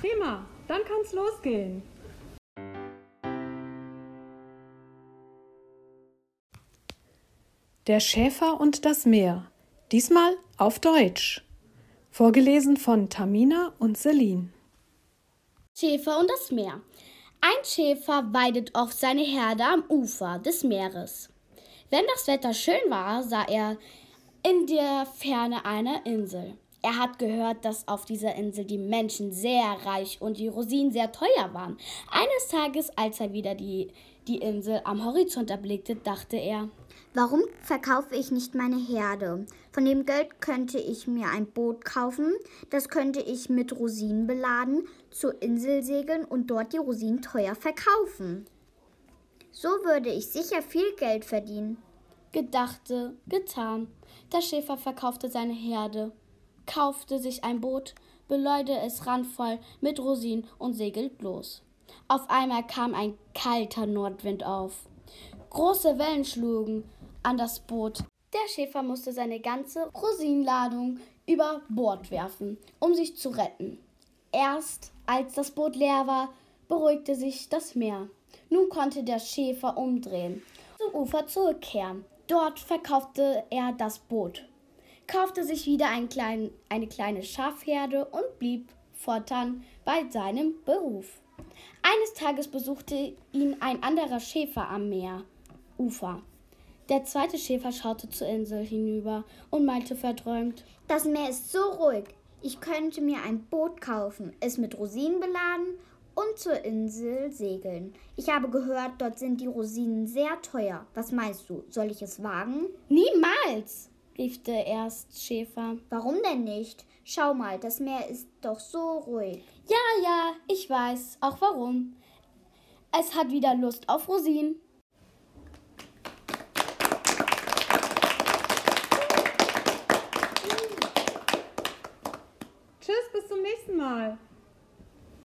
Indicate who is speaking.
Speaker 1: Prima, dann kann's losgehen. Der Schäfer und das Meer. Diesmal auf Deutsch. Vorgelesen von Tamina und Celine.
Speaker 2: Schäfer und das Meer. Ein Schäfer weidet oft seine Herde am Ufer des Meeres. Wenn das Wetter schön war, sah er in der Ferne eine Insel. Er hat gehört, dass auf dieser Insel die Menschen sehr reich und die Rosinen sehr teuer waren. Eines Tages, als er wieder die, die Insel am Horizont erblickte, dachte er,
Speaker 3: Warum verkaufe ich nicht meine Herde? Von dem Geld könnte ich mir ein Boot kaufen, das könnte ich mit Rosinen beladen, zur Insel segeln und dort die Rosinen teuer verkaufen. So würde ich sicher viel Geld verdienen.
Speaker 2: Gedachte, getan. Der Schäfer verkaufte seine Herde, kaufte sich ein Boot, beläute es randvoll mit Rosinen und segelt los. Auf einmal kam ein kalter Nordwind auf. Große Wellen schlugen an das Boot. Der Schäfer musste seine ganze Rosinenladung über Bord werfen, um sich zu retten. Erst als das Boot leer war, beruhigte sich das Meer. Nun konnte der Schäfer umdrehen, zum Ufer zurückkehren. Dort verkaufte er das Boot, kaufte sich wieder ein klein, eine kleine Schafherde und blieb fortan bei seinem Beruf. Eines Tages besuchte ihn ein anderer Schäfer am Meerufer. Der zweite Schäfer schaute zur Insel hinüber und meinte verträumt:
Speaker 3: Das Meer ist so ruhig. Ich könnte mir ein Boot kaufen, es mit Rosinen beladen und zur Insel segeln. Ich habe gehört, dort sind die Rosinen sehr teuer. Was meinst du? Soll ich es wagen?
Speaker 2: Niemals! Rief der Erstschäfer.
Speaker 3: Warum denn nicht? Schau mal, das Meer ist doch so ruhig.
Speaker 2: Ja, ja, ich weiß, auch warum. Es hat wieder Lust auf Rosinen.
Speaker 1: Tschüss, bis zum nächsten Mal.